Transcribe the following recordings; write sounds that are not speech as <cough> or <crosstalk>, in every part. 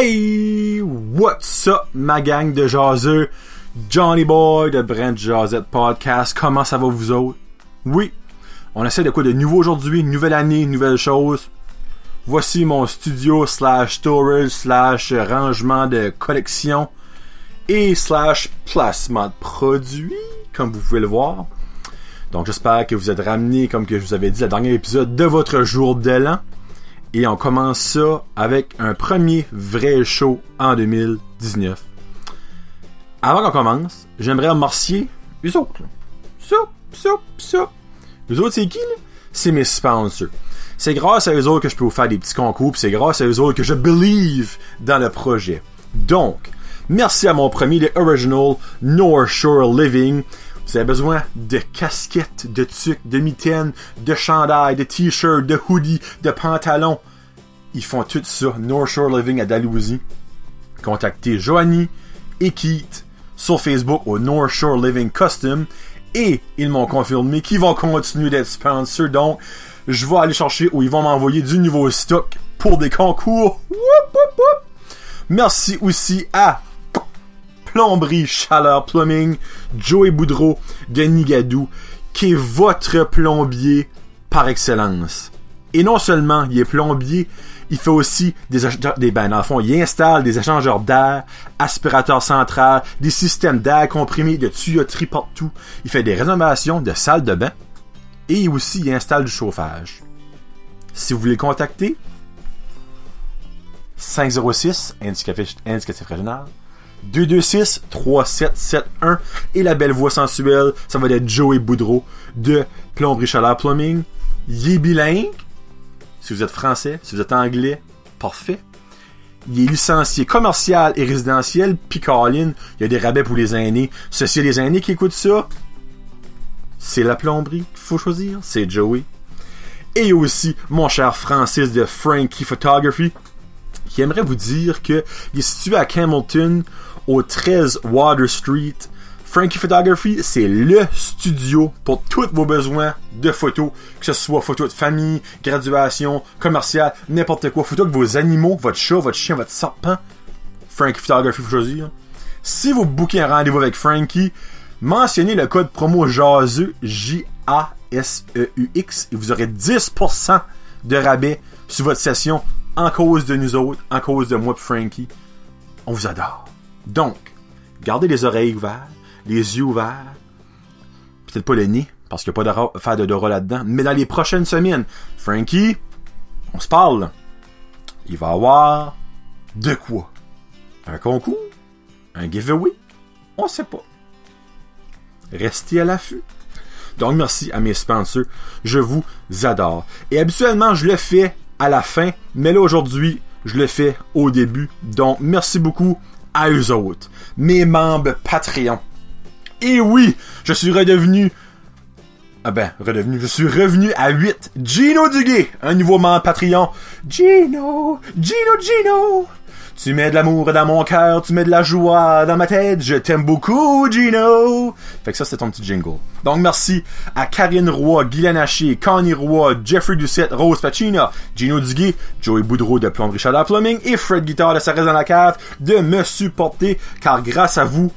Hey, what's up, ma gang de jaseux? Johnny Boy de Brent Jazette Podcast. Comment ça va vous autres? Oui, on essaie de quoi de nouveau aujourd'hui, nouvelle année, nouvelle chose. Voici mon studio slash storage slash rangement de collection et slash placement de produits, comme vous pouvez le voir. Donc j'espère que vous êtes ramenés, comme que je vous avais dit, le dernier épisode de votre jour de l'an. Et on commence ça avec un premier vrai show en 2019. Avant qu'on commence, j'aimerais remercier les autres. Ça, ça, ça. Les autres, c'est qui, là? C'est mes sponsors. C'est grâce à eux autres que je peux vous faire des petits concours, c'est grâce à eux autres que je believe dans le projet. Donc, merci à mon premier, le Original North Shore Living. Vous avez besoin de casquettes, de tucs, de mitaines, de chandails, de t-shirts, de hoodies, de pantalons. Ils font tout ça. North Shore Living à Dalhousie. Contactez Joanie et Keith sur Facebook au North Shore Living Custom. Et ils m'ont confirmé qu'ils vont continuer d'être sponsors. Donc, je vais aller chercher où ils vont m'envoyer du nouveau stock pour des concours. Merci aussi à Plomberie Chaleur Plumbing, Joey Boudreau de Nigadou, qui est votre plombier par excellence. Et non seulement il est plombier, il fait aussi des, des ben, dans le fond, il installe des échangeurs d'air, aspirateurs central, des systèmes d'air comprimé, de tuyauterie partout. Il fait des rénovations de salles de bain et aussi il installe du chauffage. Si vous voulez le contacter, 506 indicatif régional 226-3771 et la belle voix sensuelle, ça va être Joey Boudreau de Plomberie Chaleur Plumbing. Il est bilingue. Si vous êtes français, si vous êtes anglais, parfait. Il est licencié commercial et résidentiel. Puis il y a des rabais pour les aînés. Ceci, les aînés qui écoutent ça, c'est la plomberie qu'il faut choisir. C'est Joey. Et aussi mon cher Francis de Frankie Photography qui aimerait vous dire que il est situé à Campbellton au 13 Water Street. Frankie Photography, c'est le studio pour tous vos besoins de photos, que ce soit photos de famille, graduation, commercial, n'importe quoi, photos de vos animaux, votre chat, votre chien, votre serpent. Frankie Photography, faut choisir. Si vous bookez un rendez-vous avec Frankie, mentionnez le code promo JASEU, J-A-S-E-U-X, et vous aurez 10% de rabais sur votre session en cause de nous autres, en cause de moi Frankie. On vous adore. Donc, gardez les oreilles ouvertes, les yeux ouverts, peut-être pas le nez, parce qu'il n'y a pas de faire d'odorat là-dedans, mais dans les prochaines semaines, Frankie, on se parle. Il va avoir de quoi? Un concours? Un giveaway? On sait pas. Restez à l'affût. Donc, merci à mes sponsors. Je vous adore. Et habituellement, je le fais à la fin, mais là aujourd'hui, je le fais au début. Donc, merci beaucoup à eux autres, mes membres Patreon. Et oui, je suis redevenu. Ah ben, redevenu. Je suis revenu à 8. Gino Duguay, un nouveau membre Patreon. Gino, Gino, Gino. Tu mets de l'amour dans mon cœur, tu mets de la joie dans ma tête. Je t'aime beaucoup, Gino. Fait que ça, c'est ton petit jingle. Donc, merci à Karine Roy, Guylaine Haché, Connie Roy, Jeffrey Doucette, Rose Pacina, Gino Duguay, Joey Boudreau de Plomberie Chaleur Plumbing et Fred Guitar de Sarès dans la cave de me supporter car grâce à vous,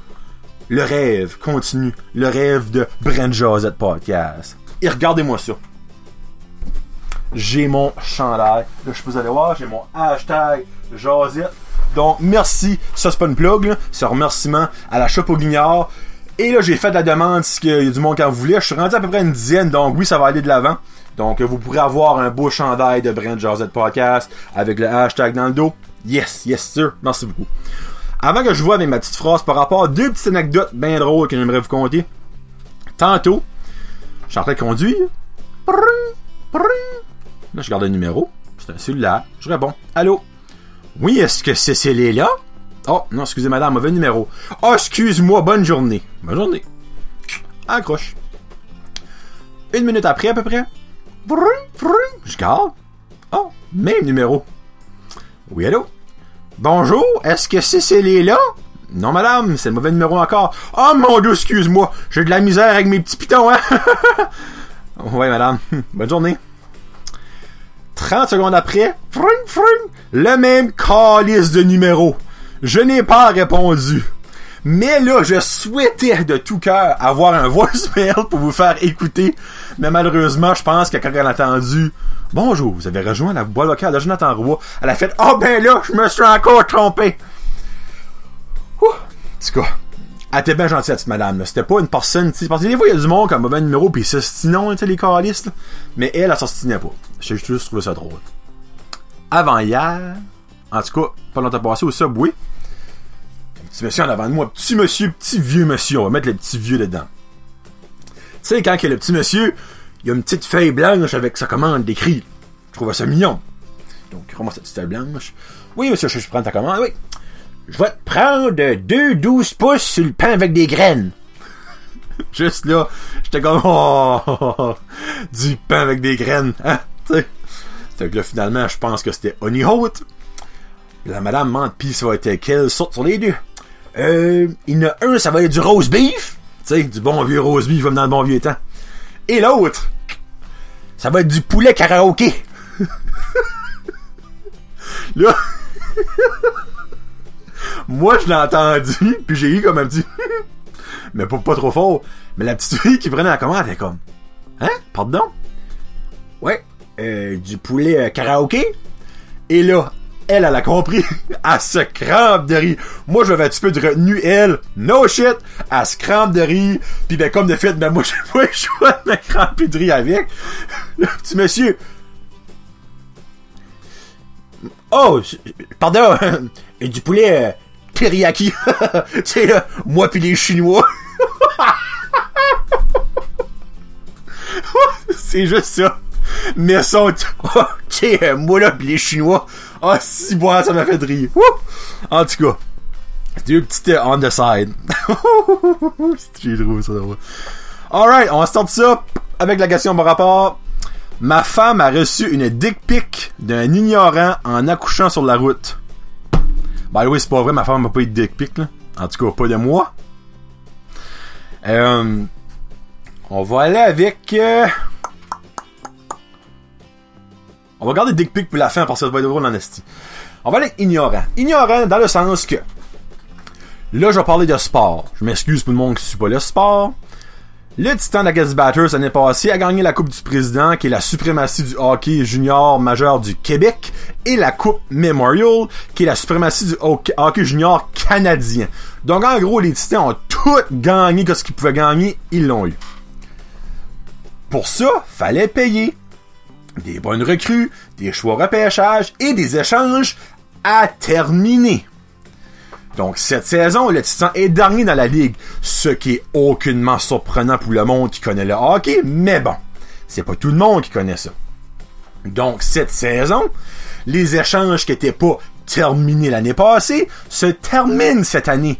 le rêve continue. Le rêve de Brent Josette Podcast. Et regardez-moi ça. J'ai mon chandail. Là, je peux aller voir, j'ai mon hashtag Josette. Donc, merci. Ça, c'est pas une plug, C'est un remerciement à la Shop au Guignard. Et là, j'ai fait la demande si il y a du monde qui en voulait. Je suis rendu à peu près une dizaine, donc oui, ça va aller de l'avant. Donc, vous pourrez avoir un beau chandail de Brent Josette Podcast avec le hashtag dans le dos. Yes, yes, sir. Merci beaucoup. Avant que je vois avec ma petite phrase par rapport deux petites anecdotes bien drôles que j'aimerais vous conter. Tantôt, je suis en train de conduire. Là, je garde un numéro. C'est un cellulaire. Je réponds. Allô? Oui, est-ce que Cécile est là? Oh, non, excusez madame, mauvais numéro. Oh, excuse-moi, bonne journée. Bonne journée. Accroche. Une minute après, à peu près. Je garde. Oh, même numéro. Oui, allô? Bonjour, est-ce que Cécile est là? Non, madame, c'est le mauvais numéro encore. Oh mon dieu, excuse-moi, j'ai de la misère avec mes petits pitons, hein? <laughs> ouais, madame. <laughs> Bonne journée. 30 secondes après, le même calice de numéro. Je n'ai pas répondu. Mais là, je souhaitais de tout cœur avoir un voicemail pour vous faire écouter. Mais malheureusement, je pense que quand elle a entendu Bonjour, vous avez rejoint la boîte locale de Jonathan Roy, elle a fait Oh ben là, je me suis encore trompé. Ouh, en elle était bien gentille, cette madame. C'était pas une personne, tu parce que des fois, il y a du monde qui a un mauvais numéro, pis c'est sinon, tu sais, les calistes. Mais elle, elle s'ostinait pas. J'ai juste trouvé ça drôle. Avant hier, en tout cas, pas longtemps passé au Subway, petit monsieur en avant de moi, petit monsieur, petit vieux monsieur, on va mettre le petit vieux dedans. Tu sais, quand il y a le petit monsieur, il y a une petite feuille blanche avec sa commande d'écrit. Je trouve ça mignon. Donc, il ramasse cette petite feuille blanche. Oui, monsieur, je prends ta commande, oui. Je vais te prendre deux 12 pouces sur le pain avec des graines. <laughs> Juste là, j'étais comme, oh, <laughs> du pain avec des graines, hein, tu que là, finalement, je pense que c'était Honey Hot. La madame mente, pis ça va être quelle sorte sur les deux. Euh, il y en a un, ça va être du rose beef. Tu sais, du bon vieux rose beef comme dans le bon vieux temps. Et l'autre, ça va être du poulet karaoké. <laughs> là, moi je l'ai entendu, <laughs> puis j'ai eu comme un petit, <laughs> mais pas, pas trop fort. Mais la petite fille qui prenait la commande, elle est comme, hein, pardon? Ouais, euh, du poulet euh, karaoké? Et là, elle, elle a compris. <laughs> elle se crampe de rire. Moi, j'avais un petit peu de retenue, elle. No shit. Elle se crampe de rire. Puis ben, comme de fait, ben, moi, j'ai pas le choix de me cramper de rire avec. Le petit monsieur. Oh, pardon. Et du poulet euh, teriyaki. <laughs> tu sais, euh, moi puis les Chinois. <laughs> C'est juste ça. Mais ça, <laughs> oh, tu sais, moi là pis les Chinois. Ah, si bon, ça m'a fait rire. En tout cas, c'était une petite on the side. J'ai trouvé ça drôle. Alright, on start ça avec la question par rapport. Ma femme a reçu une dick pic d'un ignorant en accouchant sur la route. Bah oui, c'est pas vrai, ma femme m'a pas eu de dick pic, là. En tout cas, pas de moi. Euh, on va aller avec... Euh, on va garder Dick Pic pour la fin parce que ça va être drôle en. On va aller ignorant. Ignorant dans le sens que. Là, je vais parler de sport. Je m'excuse pour le monde qui suit pas le sport. Le Titan d'Against Batters l'année passée a gagné la Coupe du Président, qui est la suprématie du hockey junior majeur du Québec, et la Coupe Memorial, qui est la suprématie du hockey junior canadien. Donc, en gros, les Titans ont tout gagné que ce qu'ils pouvaient gagner, ils l'ont eu. Pour ça, fallait payer des bonnes recrues, des choix repêchage et des échanges à terminer. Donc cette saison, le Titan est dernier dans la ligue, ce qui est aucunement surprenant pour le monde qui connaît le hockey, mais bon, c'est pas tout le monde qui connaît ça. Donc cette saison, les échanges qui n'étaient pas terminés l'année passée se terminent cette année.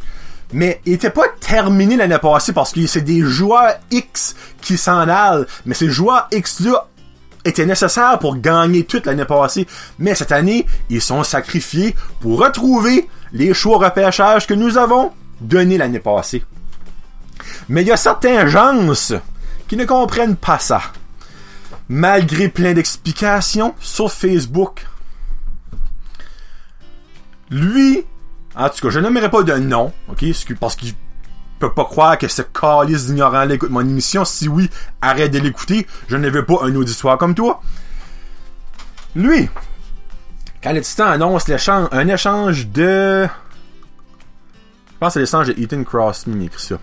Mais ils n'étaient pas terminés l'année passée parce que c'est des joueurs X qui s'en allent. Mais ces joueurs X-là était nécessaire pour gagner toute l'année passée. Mais cette année, ils sont sacrifiés pour retrouver les choix repêchage que nous avons donnés l'année passée. Mais il y a certains gens qui ne comprennent pas ça. Malgré plein d'explications sur Facebook. Lui, en tout cas, je n'aimerais pas de nom, ok, parce qu'il peux pas croire que ce calice d'ignorant écoute mon émission. Si oui, arrête de l'écouter. Je ne veux pas un auditoire comme toi. Lui, quand le Titan annonce un échange de. Je pense que c'est l'échange de Ethan Crossman écrit ça.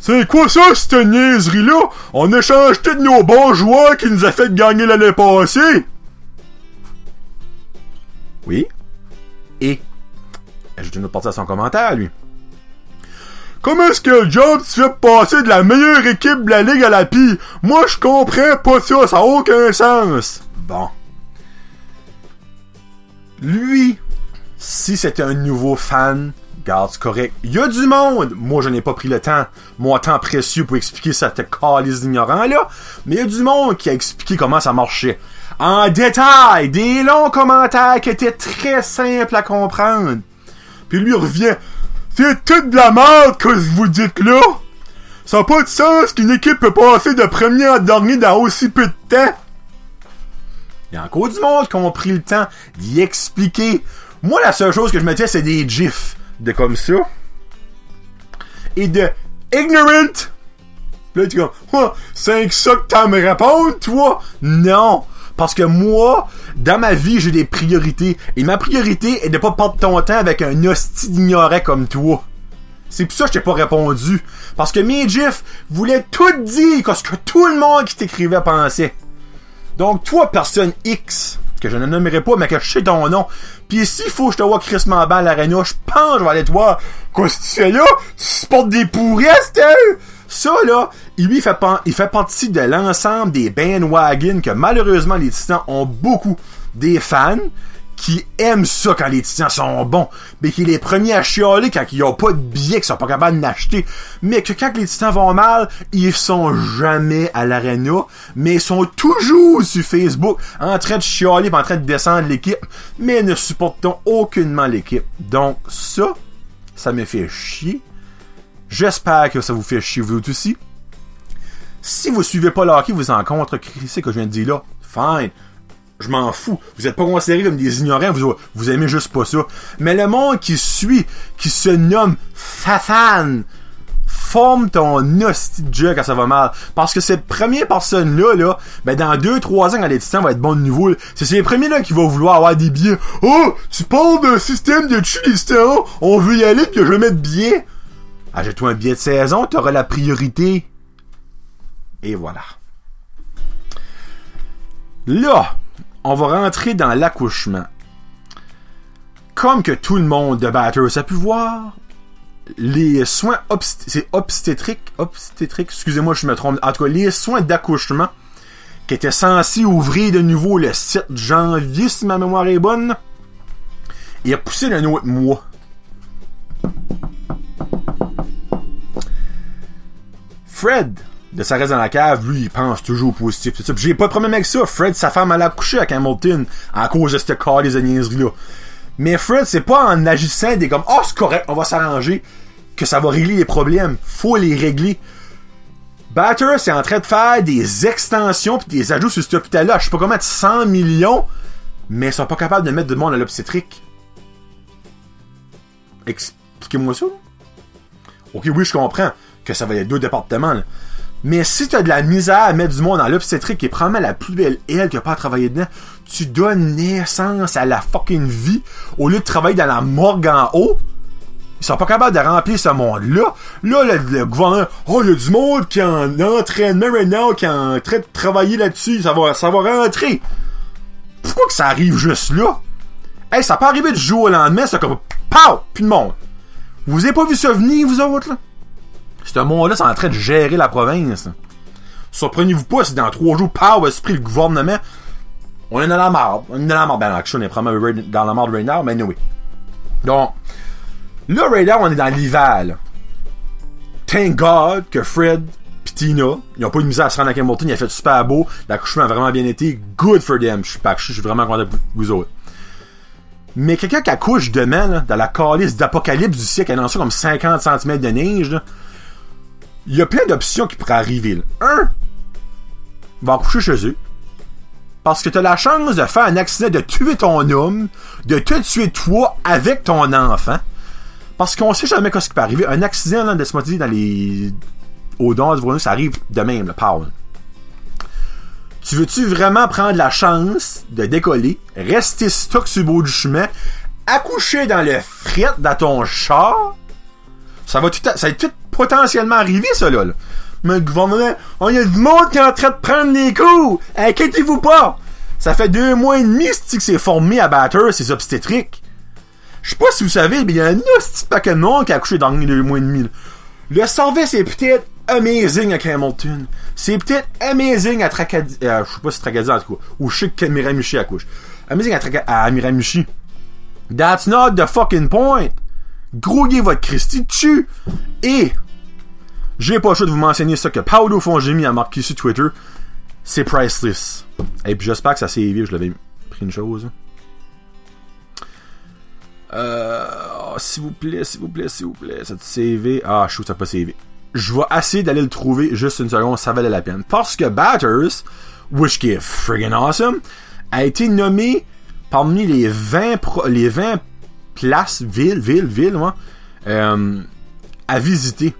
C'est quoi ça, cette niaiserie-là? On échange tous nos bons joueurs qui nous a fait gagner l'année passée! Oui. Et. Ajoute une autre partie à son commentaire, lui. Comment est-ce que Job se fait passer de la meilleure équipe de la ligue à la pire? Moi, je comprends pas ça, ça n'a aucun sens. Bon. Lui, si c'était un nouveau fan, garde correct. Il y a du monde. Moi, je n'ai pas pris le temps, mon temps précieux pour expliquer cette calice d'ignorant là. Mais il y a du monde qui a expliqué comment ça marchait. En détail, des longs commentaires qui étaient très simples à comprendre. Puis lui revient. C'est toute de la merde que vous dites là! Ça n'a pas de sens qu'une équipe peut passer de premier à dernier dans aussi peu de temps! Il y a encore du monde qui ont pris le temps d'y expliquer. Moi, la seule chose que je me disais, c'est des gifs de comme ça. Et de ignorant. Puis là, tu comme, oh, c'est ça que à me répondre, toi? Non! Parce que moi, dans ma vie, j'ai des priorités. Et ma priorité est de pas perdre ton temps avec un hostie d'ignorant comme toi. C'est pour ça que je t'ai pas répondu. Parce que mes gifs voulaient tout dire ce que tout le monde qui t'écrivait pensait. Donc, toi, personne X, que je ne nommerai pas, mais que je sais ton nom, pis s'il faut que je te vois Chris Mamban à l'arena, je pense que je vais aller te voir. Quoi, si tu fais là? Tu supportes des pourristes, hein? Ça, là, fait, il fait partie de l'ensemble des bandwagons que malheureusement les titans ont beaucoup des fans qui aiment ça quand les titans sont bons, mais qui est les premiers à chialer quand ils ont pas de billets, qu'ils sont pas capables d'acheter, mais que quand les titans vont mal, ils sont jamais à l'arena, mais ils sont toujours sur Facebook en train de chialer, en train de descendre l'équipe, mais ne supportent aucunement l'équipe. Donc ça, ça me fait chier. J'espère que ça vous fait chier vous aussi. Si vous suivez pas le hockey, vous en contre, c'est que je viens de dire là, fine je m'en fous. Vous êtes pas considérés comme des ignorants, vous, vous aimez juste pas ça. Mais le monde qui suit, qui se nomme Fafan, forme ton hostie de quand ça va mal. Parce que cette première personne-là, là, ben dans 2-3 ans, quand les titans vont être bons de nouveau, c'est ces premiers-là qui vont vouloir avoir des billets. Oh, tu parles d'un système de titans, on veut y aller pis je vais mettre billets. Achète-toi un billet de saison, t'auras la priorité. Et voilà. Là, on va rentrer dans l'accouchement. Comme que tout le monde de Batters a pu voir, les soins obstétriques, excusez-moi, je me trompe. En tout les soins d'accouchement qui étaient censés ouvrir de nouveau le 7 janvier, si ma mémoire est bonne, il a poussé d'un autre mois. Fred, de sa reste dans la cave, lui, il pense toujours positif. J'ai pas de problème avec ça. Fred, sa femme, elle a couché avec Hamilton à cause de ce cas des niaiseries-là. Mais Fred, c'est pas en agissant des comme, oh, c'est correct, on va s'arranger, que ça va régler les problèmes. Faut les régler. Batter, c'est en train de faire des extensions pis des ajouts sur cet hôpital-là. Je sais pas comment, 100 millions, mais ils sont pas capables de mettre de monde à l'obstétrique. Expliquez-moi ça. Ok, oui, je comprends que ça va être deux départements. Là. Mais si tu as de la misère à mettre du monde dans l'obstétrique qui est probablement la plus belle aile qui a pas à travailler dedans, tu donnes naissance à la fucking vie au lieu de travailler dans la morgue en haut. Ils sont pas capables de remplir ce monde-là. Là, le, gouvernement, oh, il y a du monde qui est en entraînement maintenant, qui est en train de travailler là-dessus, ça va, ça va rentrer. Pourquoi que ça arrive juste là? Hey, ça peut arriver du jour au lendemain, c'est comme, pow! Plus de monde. Vous avez pas vu ça venir, vous autres, là? Ce monde-là, c'est en train de gérer la province. Surprenez-vous pas si dans trois jours, pow, esprit le gouvernement. On est dans la merde. On est dans la merde. Ben, action, on est probablement dans la merde right now, mais oui. Donc, là, right on est dans l'hiver. Thank God que Fred pis Tina, ils ont pas eu de misère à se rendre à Hamilton, il a fait super beau, l'accouchement a vraiment bien été, good for them. Je suis pas je suis vraiment content de vous autres. Mais quelqu'un qui accouche demain, dans la calice d'apocalypse du siècle, elle a comme 50 cm de neige, là, il y a plein d'options qui pourraient arriver. Un, va coucher chez eux. Parce que tu as la chance de faire un accident, de tuer ton homme, de te tuer toi avec ton enfant. Parce qu'on sait jamais ce qui peut arriver. Un accident là, de se motiver dans les. Au dents du ça arrive de même, le power. Tu veux-tu vraiment prendre la chance de décoller, rester stock sur le bout du chemin, accoucher dans le fret dans ton char? Ça va tout, ça va tout potentiellement arriver, ça, là. Mais le gouvernement, on y a du monde qui est en train de prendre les coups! Inquiétez-vous pas! Ça fait deux mois et demi que c'est formé à batteur, ces obstétriques? Je sais pas si vous savez, mais il y a un petit paquet de monde qui a accouché dans les deux mois et demi. Le service est peut-être amazing à Hamilton. C'est peut-être amazing à Tracadie. Euh, je sais pas si Tracadie en tout cas. Ou je sais que Miramichi accouche. Amazing à, Traca à Miramichi. That's not the fucking point. Grouillez votre Christy dessus. Et j'ai pas le choix de vous mentionner ça que Paolo Fongemi a marqué sur Twitter. C'est priceless. Et puis j'espère que ça s'est je l'avais pris une chose. Euh, oh, s'il vous plaît, s'il vous plaît, s'il vous plaît, ça CV. Ah, trouve ça pas CV. Je vais essayer d'aller le trouver juste une seconde, ça valait la peine. Parce que Batters, which qui est friggin' awesome, a été nommée parmi les 20, pro- les 20 places, villes, villes, villes, ouais, euh, à visiter.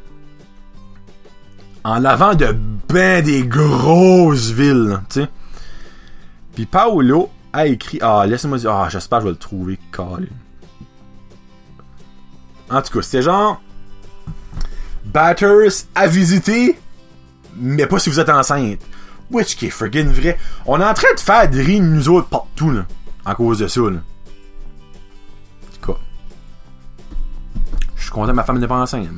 En avant de ben des grosses villes, tu sais. Puis Paolo a écrit. Ah, laissez-moi dire. Ah, j'espère que je vais le trouver, Colin. En tout cas, c'était genre. Batters à visiter, mais pas si vous êtes enceinte. Which qui est friggin' vrai. On est en train de faire des rires nous autres partout, là. À cause de ça, là. Content ma femme n'est pas enceinte.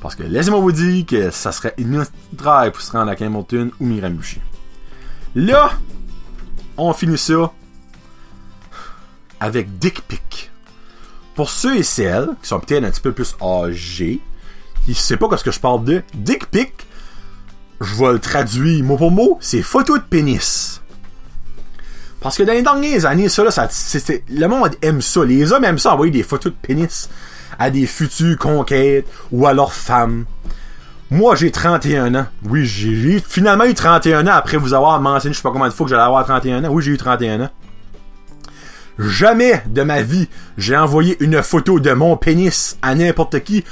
Parce que laissez-moi vous dire que ça serait une drive pour se rendre à Hamilton ou Miramichi. Là, on finit ça avec Dick Pic. Pour ceux et celles qui sont peut-être un petit peu plus âgés, qui ne savent pas ce que je parle de, Dick Pic, je vais le traduire mot pour mot, c'est photo de pénis. Parce que dans les dernières années, ça, là, le monde aime ça. Les hommes aiment ça envoyer des photos de pénis à des futures conquêtes ou à leurs femmes. Moi, j'ai 31 ans. Oui, j'ai j'ai finalement eu 31 ans après vous avoir mentionné, je sais pas combien de fois que j'allais avoir 31 ans. Oui, j'ai eu 31 ans. Jamais de ma vie, j'ai envoyé une photo de mon pénis à n'importe qui.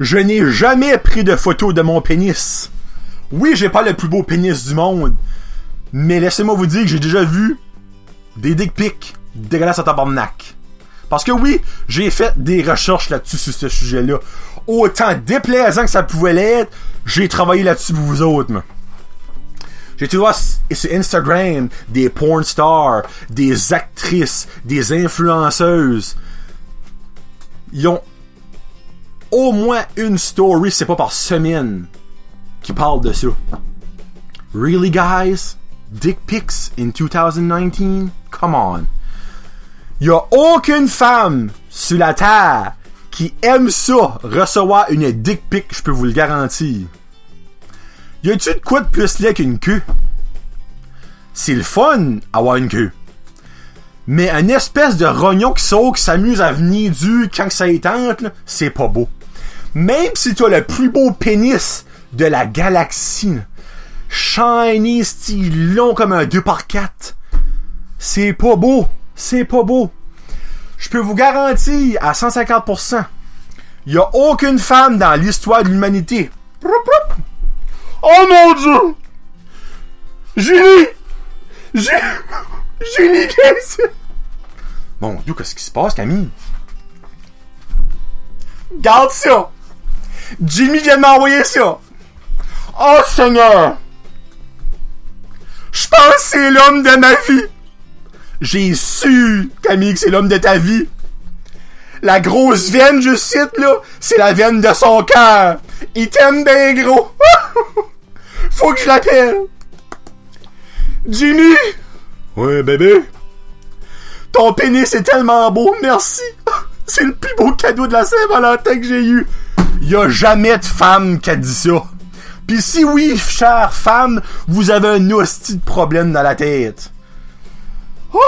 Je n'ai jamais pris de photo de mon pénis. Oui, j'ai pas le plus beau pénis du monde. Mais laissez-moi vous dire que j'ai déjà vu des dick pics dégueulasses à tabarnak. Parce que oui, j'ai fait des recherches là-dessus sur ce sujet-là. Autant déplaisant que ça pouvait l'être, j'ai travaillé là-dessus pour vous autres. J'ai été voir sur Instagram des porn stars, des actrices, des influenceuses. Ils ont au moins une story, c'est pas par semaine, qui parle de ça. Really, guys? Dick pics in 2019? Come on. Y a aucune femme sur la terre qui aime ça, recevoir une dick pic, je peux vous le garantir. Y a-tu de quoi de plus laid qu'une queue? C'est le fun, avoir une queue. Mais un espèce de rognon qui saute, qui s'amuse à venir du quand que ça là, c'est pas beau. Même si tu as le plus beau pénis de la galaxie, shiny, style long comme un 2x4, c'est pas beau. C'est pas beau. Je peux vous garantir à 150%, il y a aucune femme dans l'histoire de l'humanité. Oh mon dieu! Julie! Ju- <laughs> Julie, qu'est-ce que Mon dieu, qu'est-ce qui se passe, Camille? Garde ça! Jimmy vient de m'envoyer ça! Oh Seigneur! Je pense que c'est l'homme de ma vie! J'ai su, Camille, que c'est l'homme de ta vie! La grosse veine, je cite, là, c'est la veine de son cœur! Il t'aime bien gros! <laughs> Faut que je l'appelle! Jimmy! Ouais, bébé? Ton pénis est tellement beau, merci! <laughs> C'est le plus beau cadeau de la Saint-Valentin que j'ai eu! Y a jamais de femme qui a dit ça! Pis si oui, chère femme, vous avez un hostie de problème dans la tête. Oh!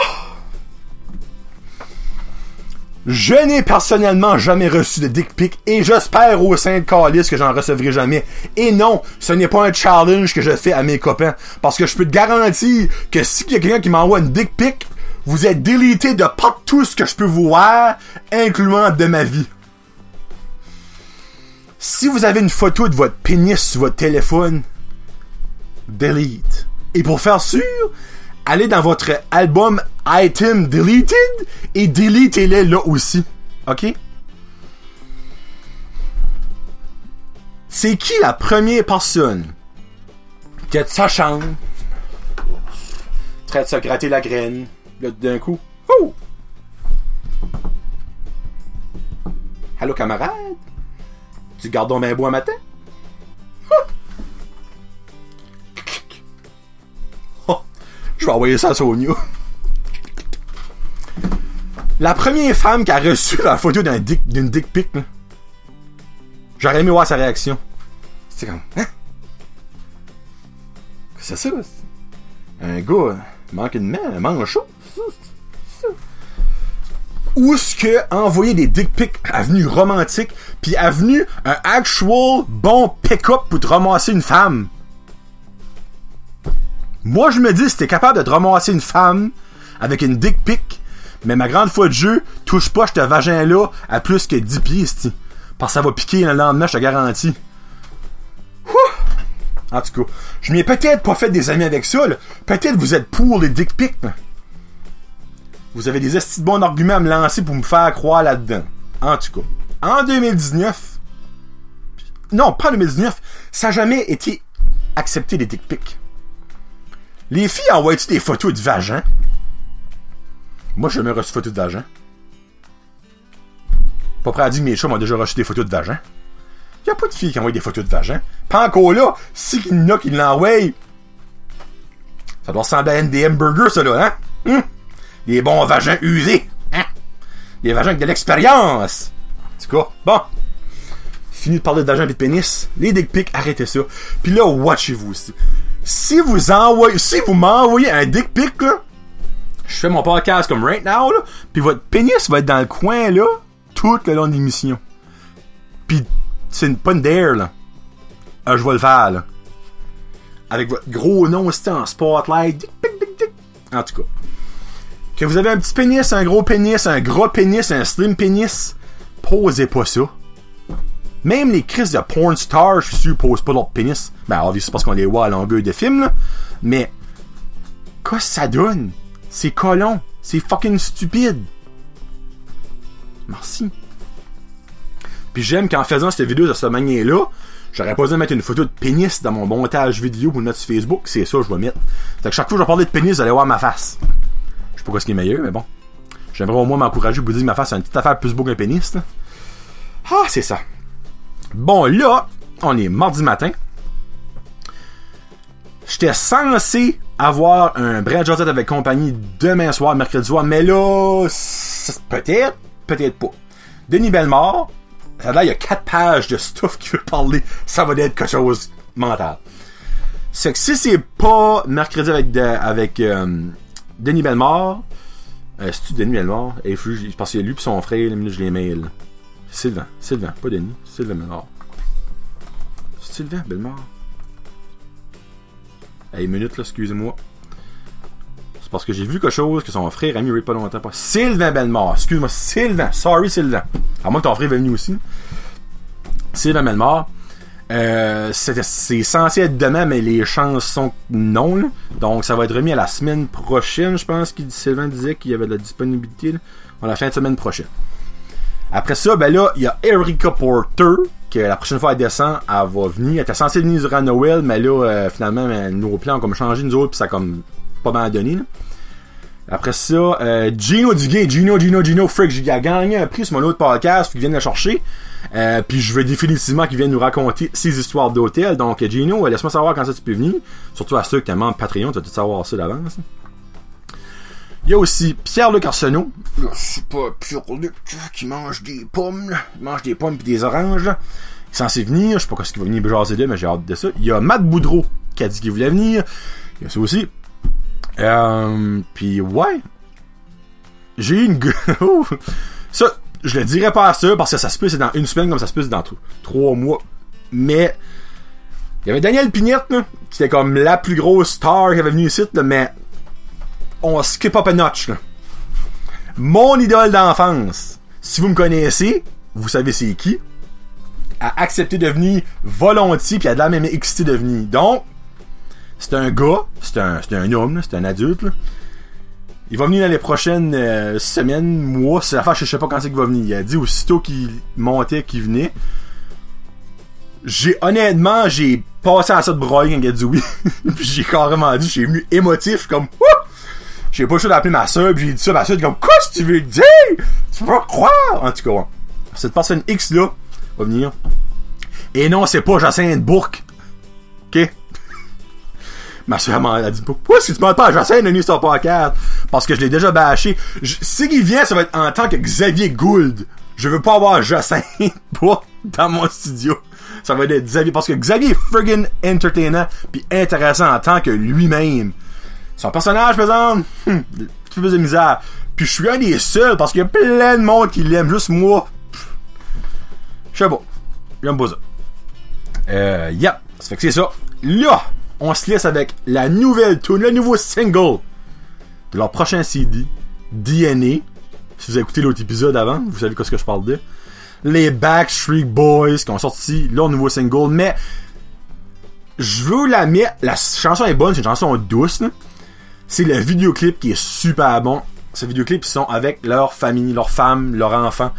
Je n'ai personnellement jamais reçu de dick pic et j'espère au sein de Calis que j'en recevrai jamais. Et non, ce n'est pas un challenge que je fais à mes copains. Parce que je peux te garantir que si quelqu'un qui m'envoie une dick pic, vous êtes délité de partout ce que je peux vous voir, incluant de ma vie. Si vous avez une photo de votre pénis sur votre téléphone, delete. Et pour faire sûr, allez dans votre album Item Deleted et deletez-les là aussi. OK? C'est qui la première personne qui a de sa chambre, traite de se gratter la graine, d'un coup, oh! Allô camarade? Tu gardes ton main bois matin? Je vais envoyer ça à Sonia. La première femme qui a reçu la photo d'une dick pic, j'aurais aimé voir sa réaction. C'est comme, hein? C'est ça? Un gars, manque une main, un manchot. Où est-ce que envoyer des dick pics avenue romantique, puis avenue un actual bon pick-up pour te ramasser une femme? Moi, je me dis, si t'es capable de te ramasser une femme avec une dick pic, mais ma grande foi de jeu, touche pas ce vagin-là à plus que 10 pieds, c'ti. Parce que ça va piquer le lendemain, je te garantis. Ouh! En tout cas, je m'y ai peut-être pas fait des amis avec ça, là. Peut-être vous êtes pour les dick pics. Vous avez des estis de bons arguments à me lancer pour me faire croire là-dedans. En tout cas, en 2019, non, pas en 2019, ça n'a jamais été accepté les dick pics. Les filles envoient-tu des photos de vagin? Moi, j'ai jamais reçu de photos de vagin. Pas prêt à dire que mes chats m'ont déjà reçu des photos de vagin. Y a pas de filles qui envoient des photos de vagin. Pas encore là, si il y en a qui l'envoient, ça doit ressembler à des hamburgers, ça là, hein? Hum? Des bons vagins usés, hein? Des vagins avec de l'expérience. En tout cas, bon. Fini de parler de vagin et de pénis. Les dick pics, arrêtez ça. Puis là, watchez-vous aussi. Si vous m'envoyez un dick pic, là, je fais mon podcast comme right now, là, puis votre pénis va être dans le coin, là, tout le long de l'émission. Puis c'est pas une dare, là. Ah, je vais le faire, là. Avec votre gros nom aussi en spotlight. Dick, pic, dick. En tout cas. Que vous avez un petit pénis, un gros pénis, un gros pénis, un slim pénis, posez pas ça. Même les crises de porn stars, je posent pas leur pénis. Ben, c'est parce qu'on les voit à longueur de film, là. Mais, qu'est-ce que ça donne? C'est colon. C'est fucking stupide. Merci. Puis j'aime qu'en faisant cette vidéo de cette manière-là, j'aurais pas besoin de mettre une photo de pénis dans mon montage vidéo pour sur Facebook. C'est ça que je vais mettre. Fait que chaque fois que je vais parler de pénis, vous allez voir ma face. Je sais pas ce qui est meilleur, mais bon. J'aimerais au moins m'encourager pour dire que ma face a une petite affaire plus beau qu'un pénis, là. Ah, c'est ça. Bon, là, on est mardi matin. J'étais censé avoir un Brad Josette avec compagnie demain soir, mercredi soir, mais là, peut-être, peut-être pas. Denis Bellemare, là, il y a quatre pages de stuff qui veut parler. Ça va être quelque chose mental. C'est que si c'est pas mercredi avec, avec euh, Denis Bellemare, euh, c'est-tu Denis Bellemare? Et parce qu'il y a lui et son frère, là, je les mail. Sylvain. Sylvain, pas Denis. Sylvain Bellemare. Sylvain Bellemare. Hey, une minute là, excusez-moi. C'est parce que j'ai vu quelque chose que son frère a mis pas longtemps. Pas. Sylvain Bellemare. Excuse-moi, Sylvain. Sorry, Sylvain. À moins que ton frère est venu aussi. Sylvain Bellemare. Euh, c'est censé être demain, mais les chances sont non. Donc, ça va être remis à la semaine prochaine, je pense. qu'il Sylvain disait qu'il y avait de la disponibilité. À la fin de semaine prochaine. Après ça, ben là, il y a Erika Porter, que la prochaine fois elle descend, elle va venir. Elle était censée venir durant Noël, mais là, euh, finalement, ben, nos plans ont comme changé, nous autres, puis ça a comme pas mal donné. Après ça, euh, Gino Duguay, Gino, Gino, Gino, Frick, j'ai gagné un prix sur mon autre podcast, qui vient de le chercher. Euh, puis je veux définitivement qu'il vienne nous raconter ses histoires d'hôtel. Donc, Gino, laisse-moi savoir quand ça tu peux venir. Surtout à ceux qui membre Patreon, tu as tout savoir ça d'avance. Il y a aussi Pierre-Luc Arsenault. C'est pas Pierre-Luc qui mange des pommes, là. Il mange des pommes et des oranges, là. Il est censé venir. Je sais pas ce qu'il va venir jaser de, mais j'ai hâte de ça. Il y a Matt Boudreau qui a dit qu'il voulait venir. Il y a ça aussi. Euh, puis ouais. J'ai eu une <laughs> Ça, je le dirais pas à ça parce que ça se peut c'est dans une semaine comme ça se peut c'est dans trois mois. Mais il y avait Daniel Pignette, là, qui était comme la plus grosse star qui avait venu ici, là, mais on skip up a notch. Là. Mon idole d'enfance, si vous me connaissez, vous savez c'est qui, a accepté de venir volontiers puis a de la même excité de venir. Donc, c'est un gars, c'est un, homme, c'est un adulte. Là. Il va venir dans les prochaines euh, semaines, mois, c'est la fois, je sais pas quand c'est qu'il va venir. Il a dit aussitôt qu'il montait, qu'il venait. J'ai honnêtement, j'ai passé à ça de broyer quand il a dit oui. <laughs> puis j'ai carrément dit, j'ai venu émotif, comme Wouh! J'ai pas le choix d'appeler ma soeur, puis j'ai dit ça, ma soeur dit comme, quoi, que tu veux dire? Tu peux pas croire? En tout cas. Cette personne X-là va venir. Et non, c'est pas Jacinthe Bourque. OK? Ma soeur m'a dit, pourquoi est-ce que tu m'as pas à Jacinthe de sur podcast? Parce que je l'ai déjà bâché. si il vient, ça va être en tant que Xavier Gould. Je veux pas avoir Jacinthe <laughs> Bourque dans mon studio. Ça va être Xavier, parce que Xavier est friggin' entertainant, puis intéressant en tant que lui-même. Son personnage, par exemple, un petit peu plus de misère. Puis je suis un des seuls parce qu'il y a plein de monde qui l'aime, juste moi. Je sais pas. J'aime pas ça. Euh, yep. Ça fait que c'est ça. Là, on se laisse avec la nouvelle tune, le nouveau single de leur prochain CD, DNA. Si vous avez écouté l'autre épisode avant, vous savez ce que je parle de. Les Backstreet Boys qui ont sorti leur nouveau single, mais je veux la mettre. La chanson est bonne, c'est une chanson douce. C'est le vidéoclip qui est super bon. Ce vidéoclip, ils sont avec leur famille, leur femme, leur enfant.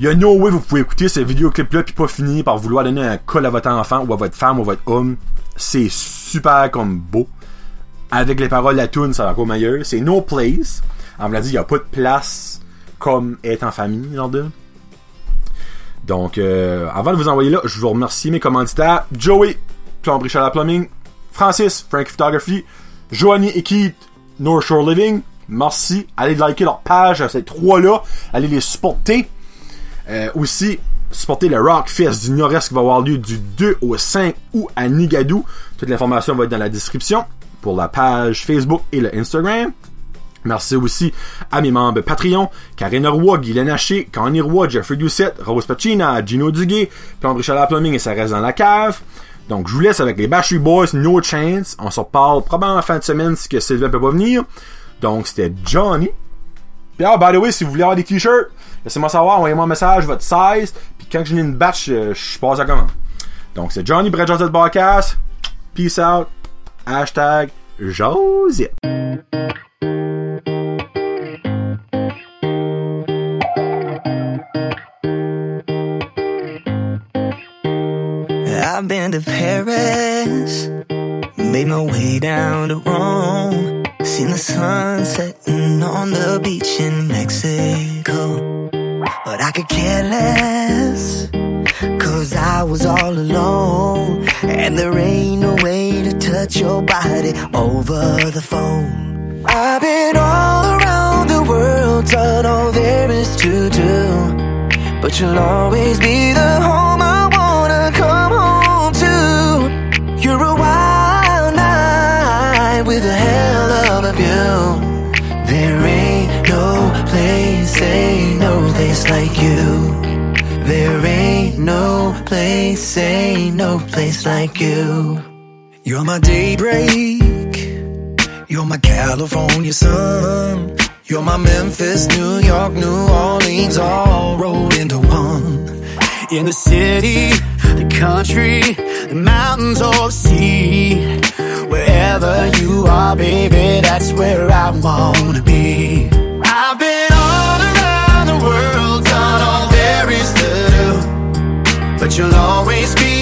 Il y a no way vous pouvez écouter ce vidéoclip-là puis pas finir par vouloir donner un col à votre enfant ou à votre femme ou à votre homme. C'est super comme beau. Avec les paroles de la tune, ça va encore meilleur. C'est No Place. On me l'a dit, il n'y a pas de place comme être en famille, genre de. Donc, euh, avant de vous envoyer là, je vous remercie mes commanditaires. Joey, Tom Brichard Plumbing. Francis, Frank Photography. Joanie et Keith, North Shore Living. Merci. Allez liker leur page, ces trois-là. Allez les supporter. Euh, aussi, supporter le Rock Fest du Nord-Est qui va avoir lieu du 2 au 5 août à Nigadou. Toute l'information va être dans la description pour la page Facebook et le Instagram. Merci aussi à mes membres Patreon, Karine Roy, Guylaine Haché, Connie Roy, Jeffrey Doucette, Rose Pacina, Gino Duguay, Plan Brichard Plumbing et ça reste dans la cave. Donc, je vous laisse avec les Bashy Boys, No Chance. On se reparle probablement en fin de semaine si que Sylvain peut pas venir. Donc, c'était Johnny. Puis, ah, by the way, si vous voulez avoir des t-shirts, laissez-moi savoir, envoyez-moi un message, votre size. Puis, quand j'ai une batch, euh, je passe à comment. Donc, c'est Johnny Brett Josette Podcast. Peace out. Hashtag Josette. I've been to Paris, made my way down to Rome, seen the sun setting on the beach in Mexico. But I could care less, cause I was all alone, and there ain't no way to touch your body over the phone. I've been all around the world, done all there is to do, but you'll always be the home with a hell of a view. There ain't no place, ain't no place like you. There ain't no place, ain't no place like you. You're my daybreak. You're my California sun. You're my Memphis, New York, New Orleans, all rolled into one. In the city, the country, the mountains or the sea. Wherever you are, baby, that's where I wanna be. I've been all around the world, done all there is to do. But you'll always be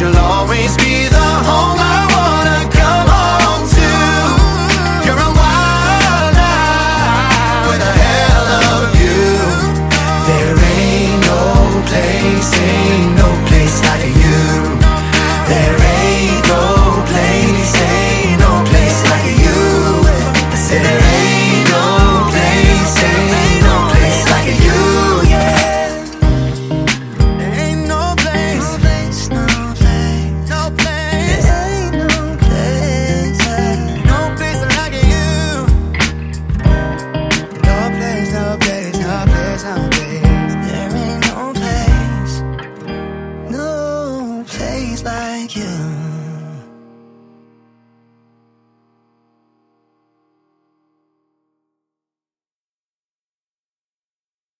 you'll always be the home